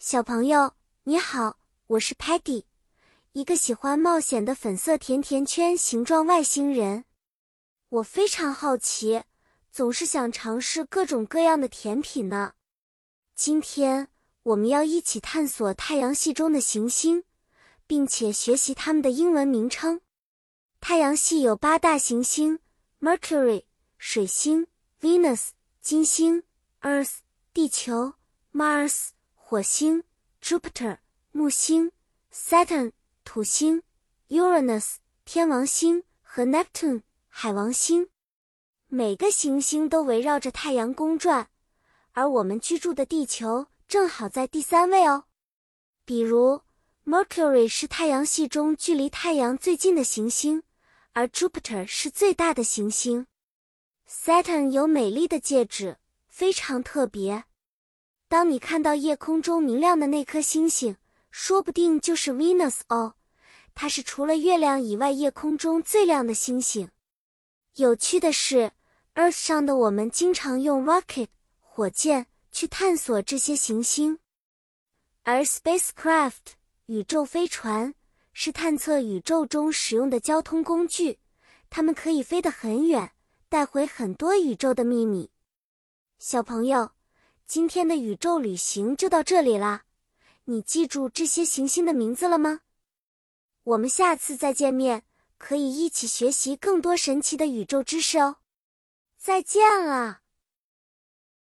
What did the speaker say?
小朋友，你好，我是 Patty，一个喜欢冒险的粉色甜甜圈形状外星人。我非常好奇，总是想尝试各种各样的甜品呢。今天我们要一起探索太阳系中的行星，并且学习它们的英文名称。太阳系有八大行星：Mercury（ 水星）、Venus（ 金星）、Earth（ 地球）、Mars。火星、Jupiter、木星、Saturn、土星、Uranus、天王星和 Neptune、海王星，每个行星都围绕着太阳公转，而我们居住的地球正好在第三位哦。比如，Mercury 是太阳系中距离太阳最近的行星，而 Jupiter 是最大的行星。Saturn 有美丽的戒指，非常特别。当你看到夜空中明亮的那颗星星，说不定就是 Venus 哦。它是除了月亮以外夜空中最亮的星星。有趣的是，Earth 上的我们经常用 rocket 火箭去探索这些行星，而 spacecraft 宇宙飞船是探测宇宙中使用的交通工具，它们可以飞得很远，带回很多宇宙的秘密。小朋友。今天的宇宙旅行就到这里啦，你记住这些行星的名字了吗？我们下次再见面，可以一起学习更多神奇的宇宙知识哦。再见了。